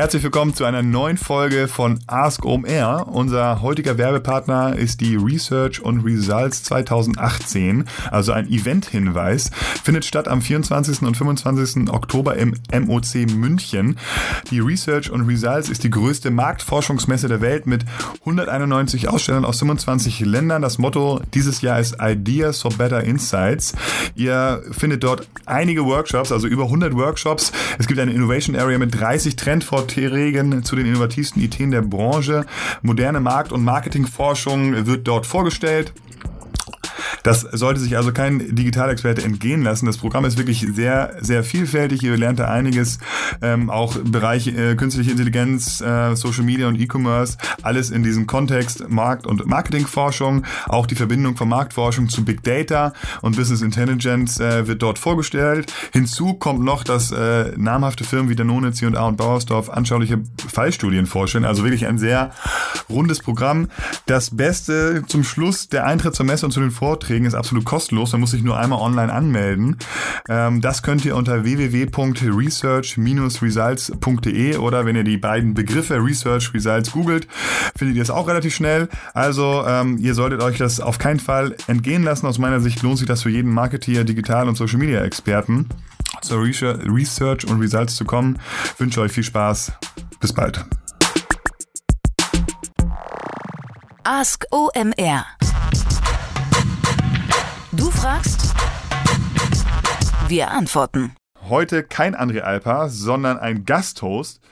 Herzlich willkommen zu einer neuen Folge von Ask OMR. Unser heutiger Werbepartner ist die Research und Results 2018, also ein Event-Hinweis. Findet statt am 24. und 25. Oktober im MOC München. Die Research und Results ist die größte Marktforschungsmesse der Welt mit 191 Ausstellern aus 25 Ländern. Das Motto dieses Jahr ist Ideas for Better Insights. Ihr findet dort einige Workshops, also über 100 Workshops. Es gibt eine Innovation Area mit 30 Trendvorträgen Vorträgen zu den innovativsten Ideen der Branche. Moderne Markt- und Marketingforschung wird dort vorgestellt. Das sollte sich also kein Digitalexperte entgehen lassen. Das Programm ist wirklich sehr, sehr vielfältig. Ihr lernt da einiges, ähm, auch Bereich äh, künstliche Intelligenz, äh, Social Media und E-Commerce, alles in diesem Kontext Markt- und Marketingforschung, auch die Verbindung von Marktforschung zu Big Data und Business Intelligence äh, wird dort vorgestellt. Hinzu kommt noch, dass äh, namhafte Firmen wie Danone, C&A und Bauersdorf anschauliche Fallstudien vorstellen. Also wirklich ein sehr rundes Programm. Das Beste zum Schluss, der Eintritt zur Messe und zu den Vorträgen Vorträgen ist absolut kostenlos. Man muss sich nur einmal online anmelden. Ähm, das könnt ihr unter www.research-results.de oder wenn ihr die beiden Begriffe Research Results googelt, findet ihr es auch relativ schnell. Also ähm, ihr solltet euch das auf keinen Fall entgehen lassen. Aus meiner Sicht lohnt sich das für jeden Marketeer, Digital- und Social Media Experten zur Research und Results zu kommen. Ich wünsche euch viel Spaß. Bis bald. Ask OMR Du fragst, wir antworten. Heute kein André Alpa, sondern ein Gasthost.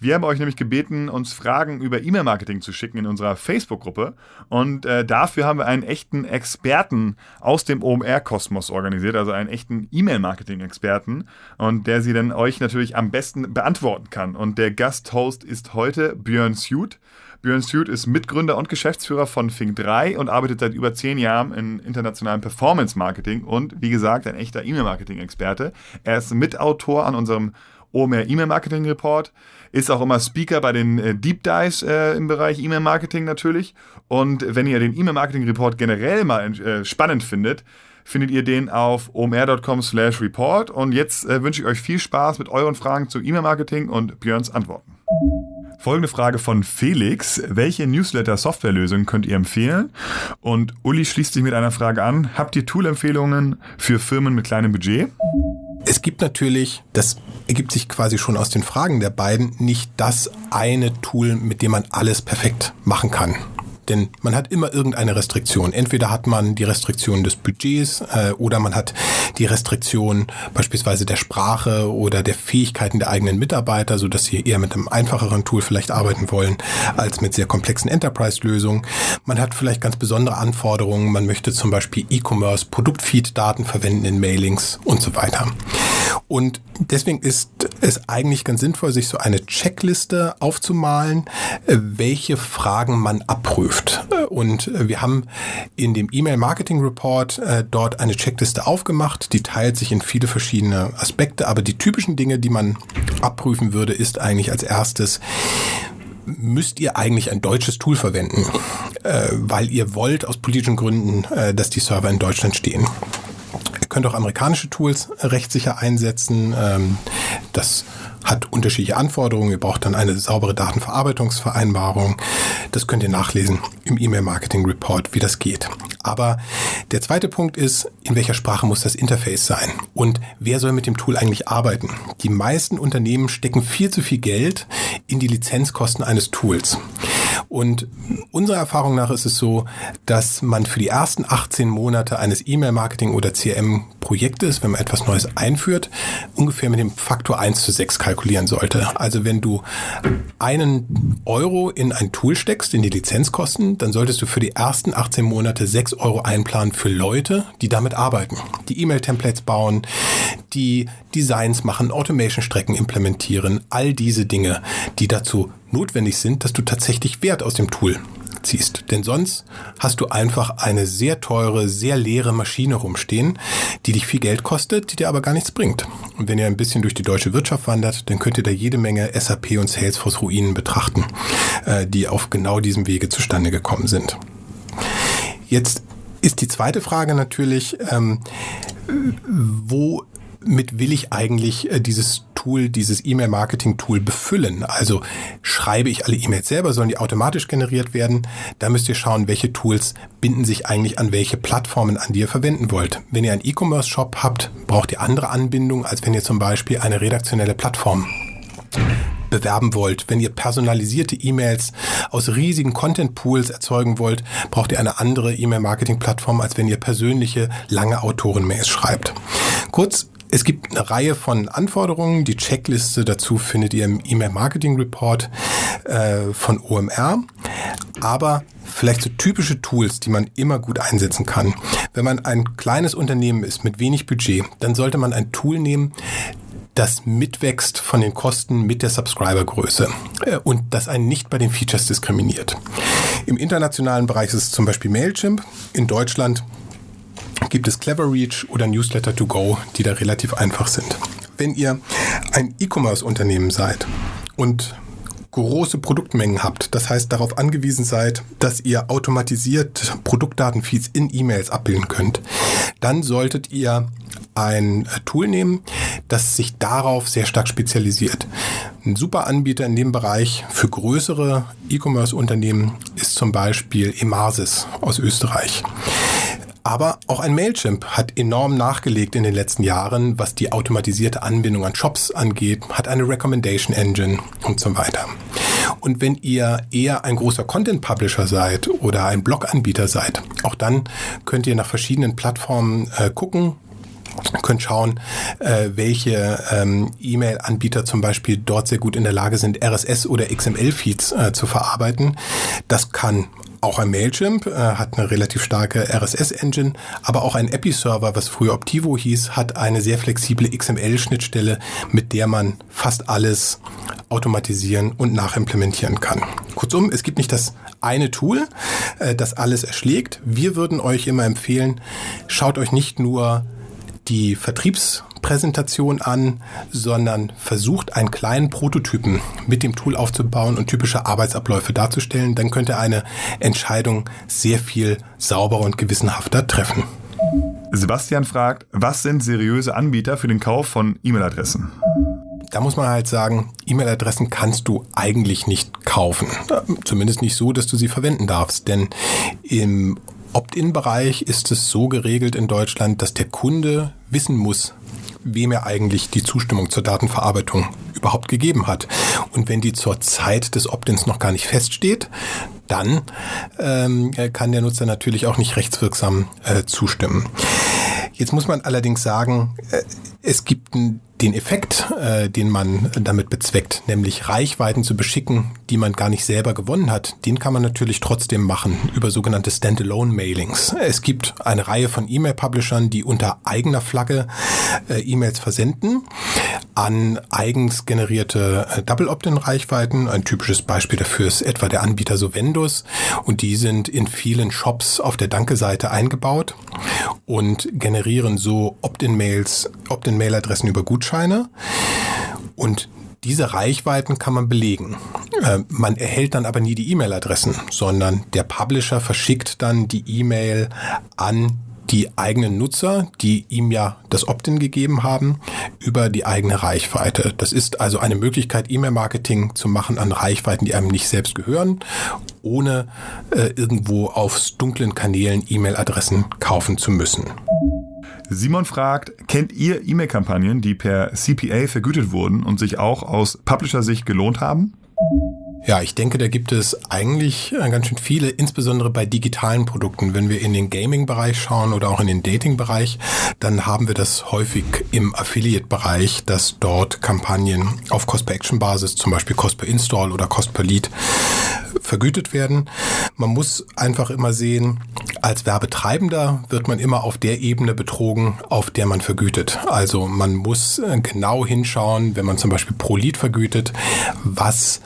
Wir haben euch nämlich gebeten, uns Fragen über E-Mail-Marketing zu schicken in unserer Facebook-Gruppe. Und äh, dafür haben wir einen echten Experten aus dem OMR-Kosmos organisiert, also einen echten E-Mail-Marketing-Experten. Und der sie dann euch natürlich am besten beantworten kann. Und der Gasthost ist heute Björn Suit. Björn Stewart ist Mitgründer und Geschäftsführer von Fink3 und arbeitet seit über zehn Jahren in internationalem Performance-Marketing und wie gesagt ein echter E-Mail-Marketing-Experte. Er ist Mitautor an unserem OMR E-Mail-Marketing-Report, ist auch immer Speaker bei den äh, Deep Dives äh, im Bereich E-Mail-Marketing natürlich. Und wenn ihr den E-Mail-Marketing-Report generell mal äh, spannend findet, findet ihr den auf omr.com slash report. Und jetzt äh, wünsche ich euch viel Spaß mit euren Fragen zu E-Mail-Marketing und Björns Antworten. Folgende Frage von Felix. Welche Newsletter-Softwarelösung könnt ihr empfehlen? Und Uli schließt sich mit einer Frage an. Habt ihr Tool-Empfehlungen für Firmen mit kleinem Budget? Es gibt natürlich, das ergibt sich quasi schon aus den Fragen der beiden, nicht das eine Tool, mit dem man alles perfekt machen kann. Denn man hat immer irgendeine Restriktion. Entweder hat man die Restriktion des Budgets äh, oder man hat die Restriktion beispielsweise der Sprache oder der Fähigkeiten der eigenen Mitarbeiter, so dass sie eher mit einem einfacheren Tool vielleicht arbeiten wollen als mit sehr komplexen Enterprise-Lösungen. Man hat vielleicht ganz besondere Anforderungen. Man möchte zum Beispiel E-Commerce, Produktfeed-Daten verwenden in Mailings und so weiter. Und deswegen ist es eigentlich ganz sinnvoll, sich so eine Checkliste aufzumalen, äh, welche Fragen man abprüft. Und äh, wir haben in dem E-Mail-Marketing-Report äh, dort eine Checkliste aufgemacht, die teilt sich in viele verschiedene Aspekte, aber die typischen Dinge, die man abprüfen würde, ist eigentlich als erstes, müsst ihr eigentlich ein deutsches Tool verwenden, weil ihr wollt aus politischen Gründen, dass die Server in Deutschland stehen. Könnt auch amerikanische Tools rechtssicher einsetzen. Ähm, das hat unterschiedliche Anforderungen. Ihr braucht dann eine saubere Datenverarbeitungsvereinbarung. Das könnt ihr nachlesen im E-Mail-Marketing-Report, wie das geht. Aber der zweite Punkt ist, in welcher Sprache muss das Interface sein? Und wer soll mit dem Tool eigentlich arbeiten? Die meisten Unternehmen stecken viel zu viel Geld in die Lizenzkosten eines Tools. Und unserer Erfahrung nach ist es so, dass man für die ersten 18 Monate eines E-Mail-Marketing oder CRM-Projektes, wenn man etwas Neues einführt, ungefähr mit dem Faktor 1 zu 6 kalkulieren sollte. Also wenn du einen Euro in ein Tool steckst, in die Lizenzkosten, dann solltest du für die ersten 18 Monate 6 Euro einplanen für Leute, die damit arbeiten, die E-Mail-Templates bauen, die Designs machen, Automation-Strecken implementieren, all diese Dinge, die dazu notwendig sind, dass du tatsächlich Wert aus dem Tool ziehst. Denn sonst hast du einfach eine sehr teure, sehr leere Maschine rumstehen, die dich viel Geld kostet, die dir aber gar nichts bringt. Und wenn ihr ein bisschen durch die deutsche Wirtschaft wandert, dann könnt ihr da jede Menge SAP und Salesforce Ruinen betrachten, äh, die auf genau diesem Wege zustande gekommen sind. Jetzt ist die zweite Frage natürlich, ähm, wo will ich eigentlich äh, dieses Tool dieses E-Mail-Marketing-Tool befüllen. Also schreibe ich alle E-Mails selber, sollen die automatisch generiert werden? Da müsst ihr schauen, welche Tools binden sich eigentlich an welche Plattformen an, die ihr verwenden wollt. Wenn ihr einen E-Commerce-Shop habt, braucht ihr andere Anbindungen, als wenn ihr zum Beispiel eine redaktionelle Plattform bewerben wollt, wenn ihr personalisierte E-Mails aus riesigen Content-Pools erzeugen wollt, braucht ihr eine andere E-Mail-Marketing-Plattform, als wenn ihr persönliche, lange Autoren-Mails schreibt. Kurz, es gibt eine Reihe von Anforderungen. Die Checkliste dazu findet ihr im E-Mail-Marketing-Report äh, von OMR. Aber vielleicht so typische Tools, die man immer gut einsetzen kann. Wenn man ein kleines Unternehmen ist mit wenig Budget, dann sollte man ein Tool nehmen, das mitwächst von den Kosten mit der Subscribergröße äh, und das einen nicht bei den Features diskriminiert. Im internationalen Bereich ist es zum Beispiel Mailchimp. In Deutschland gibt es Cleverreach oder Newsletter to go, die da relativ einfach sind. Wenn ihr ein E-Commerce-Unternehmen seid und große Produktmengen habt, das heißt darauf angewiesen seid, dass ihr automatisiert Produktdatenfeeds in E-Mails abbilden könnt, dann solltet ihr ein Tool nehmen, das sich darauf sehr stark spezialisiert. Ein super Anbieter in dem Bereich für größere E-Commerce-Unternehmen ist zum Beispiel Emasis aus Österreich. Aber auch ein Mailchimp hat enorm nachgelegt in den letzten Jahren, was die automatisierte Anbindung an Shops angeht, hat eine Recommendation Engine und so weiter. Und wenn ihr eher ein großer Content Publisher seid oder ein Blog-Anbieter seid, auch dann könnt ihr nach verschiedenen Plattformen äh, gucken, könnt schauen, äh, welche ähm, E-Mail-Anbieter zum Beispiel dort sehr gut in der Lage sind, RSS oder XML-Feeds äh, zu verarbeiten. Das kann auch ein Mailchimp äh, hat eine relativ starke RSS-Engine, aber auch ein Epi-Server, was früher Optivo hieß, hat eine sehr flexible XML-Schnittstelle, mit der man fast alles automatisieren und nachimplementieren kann. Kurzum, es gibt nicht das eine Tool, äh, das alles erschlägt. Wir würden euch immer empfehlen, schaut euch nicht nur die Vertriebspräsentation an, sondern versucht einen kleinen Prototypen mit dem Tool aufzubauen und typische Arbeitsabläufe darzustellen. Dann könnt ihr eine Entscheidung sehr viel sauberer und gewissenhafter treffen. Sebastian fragt, was sind seriöse Anbieter für den Kauf von E-Mail-Adressen? Da muss man halt sagen, E-Mail-Adressen kannst du eigentlich nicht kaufen. Zumindest nicht so, dass du sie verwenden darfst. Denn im Opt-in-Bereich ist es so geregelt in Deutschland, dass der Kunde wissen muss, wem er eigentlich die Zustimmung zur Datenverarbeitung überhaupt gegeben hat. Und wenn die zur Zeit des Opt-ins noch gar nicht feststeht, dann ähm, kann der Nutzer natürlich auch nicht rechtswirksam äh, zustimmen. Jetzt muss man allerdings sagen, äh, es gibt den Effekt, äh, den man damit bezweckt, nämlich Reichweiten zu beschicken, die man gar nicht selber gewonnen hat, den kann man natürlich trotzdem machen über sogenannte Standalone-Mailings. Es gibt eine Reihe von E-Mail-Publishern, die unter eigener Flagge äh, E-Mails versenden an eigens generierte äh, Double-Opt-in-Reichweiten. Ein typisches Beispiel dafür ist etwa der Anbieter Sovendus und die sind in vielen Shops auf der Danke-Seite eingebaut und generieren so Opt-in-Mails, Opt-in-Mail-Adressen über Gutscheine Gutscheine und diese Reichweiten kann man belegen. Äh, man erhält dann aber nie die E-Mail-Adressen, sondern der Publisher verschickt dann die E-Mail an die eigenen Nutzer, die ihm ja das Opt-in gegeben haben, über die eigene Reichweite. Das ist also eine Möglichkeit, E-Mail-Marketing zu machen an Reichweiten, die einem nicht selbst gehören, ohne äh, irgendwo auf dunklen Kanälen E-Mail-Adressen kaufen zu müssen. Simon fragt, kennt ihr E-Mail-Kampagnen, die per CPA vergütet wurden und sich auch aus Publisher-Sicht gelohnt haben? Ja, ich denke, da gibt es eigentlich äh, ganz schön viele, insbesondere bei digitalen Produkten. Wenn wir in den Gaming-Bereich schauen oder auch in den Dating-Bereich, dann haben wir das häufig im Affiliate-Bereich, dass dort Kampagnen auf Cost-per-Action-Basis, zum Beispiel Cost-per-Install oder Cost-per-Lead, vergütet werden. Man muss einfach immer sehen, als Werbetreibender wird man immer auf der Ebene betrogen, auf der man vergütet. Also man muss äh, genau hinschauen, wenn man zum Beispiel pro Lead vergütet, was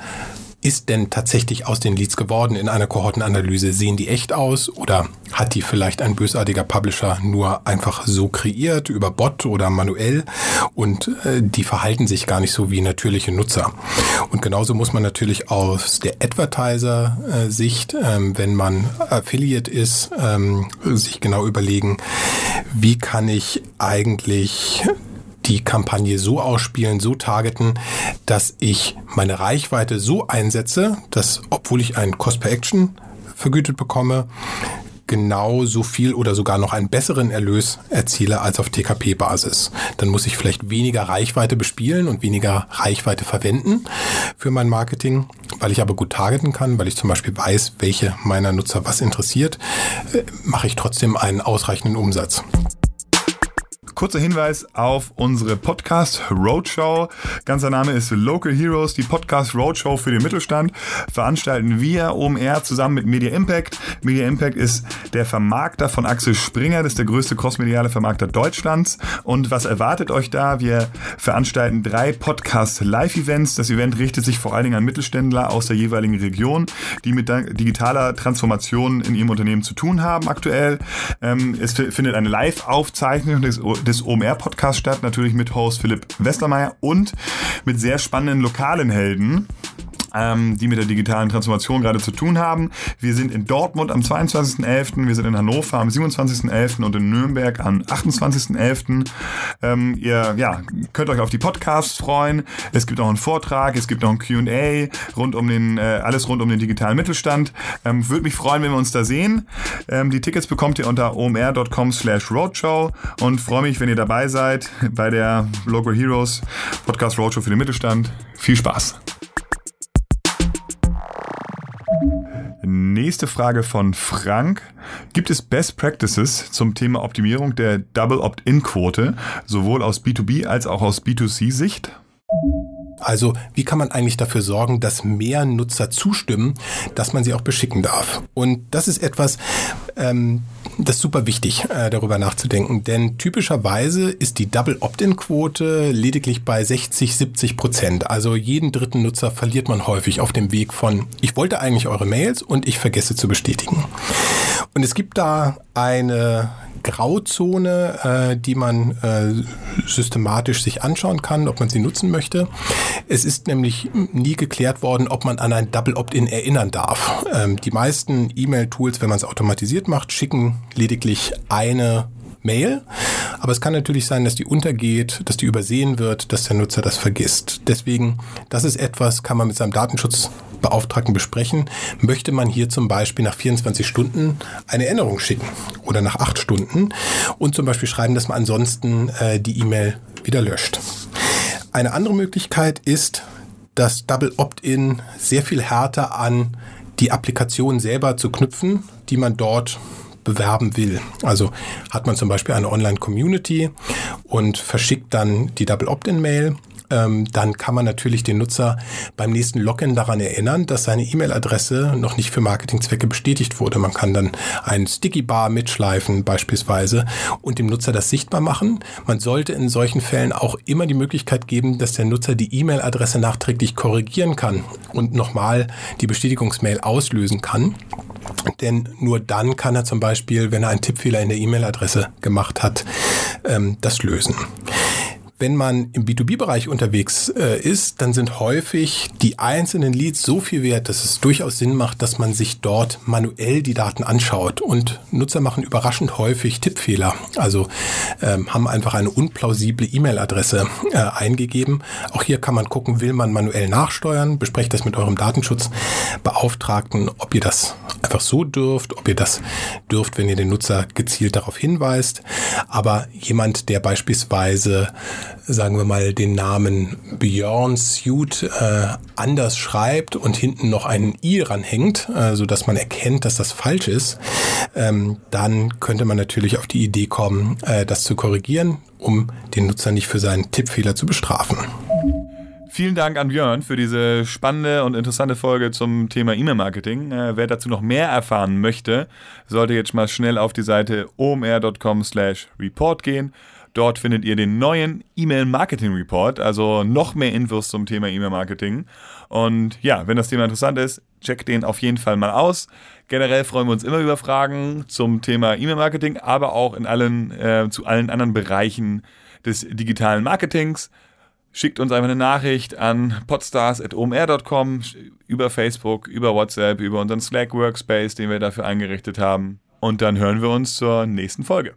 ist denn tatsächlich aus den Leads geworden in einer Kohortenanalyse? Sehen die echt aus oder hat die vielleicht ein bösartiger Publisher nur einfach so kreiert über Bot oder manuell und äh, die verhalten sich gar nicht so wie natürliche Nutzer? Und genauso muss man natürlich aus der Advertiser-Sicht, ähm, wenn man Affiliate ist, ähm, sich genau überlegen, wie kann ich eigentlich die Kampagne so ausspielen, so targeten, dass ich meine Reichweite so einsetze, dass, obwohl ich ein Cost per Action vergütet bekomme, genau so viel oder sogar noch einen besseren Erlös erziele als auf TKP-Basis. Dann muss ich vielleicht weniger Reichweite bespielen und weniger Reichweite verwenden für mein Marketing, weil ich aber gut targeten kann, weil ich zum Beispiel weiß, welche meiner Nutzer was interessiert, äh, mache ich trotzdem einen ausreichenden Umsatz. Kurzer Hinweis auf unsere Podcast Roadshow. Ganzer Name ist Local Heroes, die Podcast Roadshow für den Mittelstand. Veranstalten wir OMR zusammen mit Media Impact. Media Impact ist der Vermarkter von Axel Springer, das ist der größte crossmediale Vermarkter Deutschlands. Und was erwartet euch da? Wir veranstalten drei Podcast Live-Events. Das Event richtet sich vor allen Dingen an Mittelständler aus der jeweiligen Region, die mit digitaler Transformation in ihrem Unternehmen zu tun haben aktuell. Ähm, es findet eine Live-Aufzeichnung des des OMR-Podcasts statt, natürlich mit Host Philipp Westermeier und mit sehr spannenden lokalen Helden ähm, die mit der digitalen Transformation gerade zu tun haben. Wir sind in Dortmund am 22.11., wir sind in Hannover am 27.11. und in Nürnberg am 28.11. Ähm, ihr ja, könnt euch auf die Podcasts freuen. Es gibt auch einen Vortrag, es gibt noch ein Q&A rund um den, äh, alles rund um den digitalen Mittelstand. Ähm, Würde mich freuen, wenn wir uns da sehen. Ähm, die Tickets bekommt ihr unter omr.com slash roadshow und freue mich, wenn ihr dabei seid bei der Local Heroes Podcast Roadshow für den Mittelstand. Viel Spaß! Nächste Frage von Frank. Gibt es Best Practices zum Thema Optimierung der Double Opt-in-Quote, sowohl aus B2B als auch aus B2C-Sicht? Also wie kann man eigentlich dafür sorgen, dass mehr Nutzer zustimmen, dass man sie auch beschicken darf? Und das ist etwas, ähm, das ist super wichtig, äh, darüber nachzudenken. Denn typischerweise ist die Double Opt-in-Quote lediglich bei 60, 70 Prozent. Also jeden dritten Nutzer verliert man häufig auf dem Weg von, ich wollte eigentlich eure Mails und ich vergesse zu bestätigen. Und es gibt da eine Grauzone, äh, die man äh, systematisch sich anschauen kann, ob man sie nutzen möchte. Es ist nämlich nie geklärt worden, ob man an ein Double Opt-in erinnern darf. Ähm, die meisten E-Mail-Tools, wenn man es automatisiert macht, schicken lediglich eine Mail. Aber es kann natürlich sein, dass die untergeht, dass die übersehen wird, dass der Nutzer das vergisst. Deswegen, das ist etwas, kann man mit seinem Datenschutzbeauftragten besprechen. Möchte man hier zum Beispiel nach 24 Stunden eine Änderung schicken oder nach 8 Stunden und zum Beispiel schreiben, dass man ansonsten äh, die E-Mail wieder löscht. Eine andere Möglichkeit ist, das Double Opt-in sehr viel härter an die Applikation selber zu knüpfen, die man dort bewerben will. Also hat man zum Beispiel eine Online-Community und verschickt dann die Double Opt-in-Mail ähm, dann kann man natürlich den Nutzer beim nächsten Login daran erinnern, dass seine E-Mail-Adresse noch nicht für Marketingzwecke bestätigt wurde. Man kann dann einen Sticky Bar mitschleifen beispielsweise und dem Nutzer das sichtbar machen. Man sollte in solchen Fällen auch immer die Möglichkeit geben, dass der Nutzer die E-Mail-Adresse nachträglich korrigieren kann und nochmal die Bestätigungsmail auslösen kann. Denn nur dann kann er zum Beispiel, wenn er einen Tippfehler in der E-Mail-Adresse gemacht hat, ähm, das lösen wenn man im B2B-Bereich unterwegs äh, ist, dann sind häufig die einzelnen Leads so viel wert, dass es durchaus Sinn macht, dass man sich dort manuell die Daten anschaut. Und Nutzer machen überraschend häufig Tippfehler. Also ähm, haben einfach eine unplausible E-Mail-Adresse äh, eingegeben. Auch hier kann man gucken, will man manuell nachsteuern? Besprecht das mit eurem Datenschutzbeauftragten, ob ihr das einfach so dürft, ob ihr das dürft, wenn ihr den Nutzer gezielt darauf hinweist. Aber jemand, der beispielsweise sagen wir mal, den Namen Björn Suit äh, anders schreibt und hinten noch ein i ranhängt, äh, so dass man erkennt, dass das falsch ist, ähm, dann könnte man natürlich auf die Idee kommen, äh, das zu korrigieren, um den Nutzer nicht für seinen Tippfehler zu bestrafen. Vielen Dank an Björn für diese spannende und interessante Folge zum Thema E-Mail-Marketing. Äh, wer dazu noch mehr erfahren möchte, sollte jetzt mal schnell auf die Seite omr.com slash report gehen Dort findet ihr den neuen E-Mail-Marketing-Report, also noch mehr Infos zum Thema E-Mail-Marketing. Und ja, wenn das Thema interessant ist, checkt den auf jeden Fall mal aus. Generell freuen wir uns immer über Fragen zum Thema E-Mail-Marketing, aber auch in allen, äh, zu allen anderen Bereichen des digitalen Marketings. Schickt uns einfach eine Nachricht an podstars.omr.com über Facebook, über WhatsApp, über unseren Slack Workspace, den wir dafür eingerichtet haben. Und dann hören wir uns zur nächsten Folge.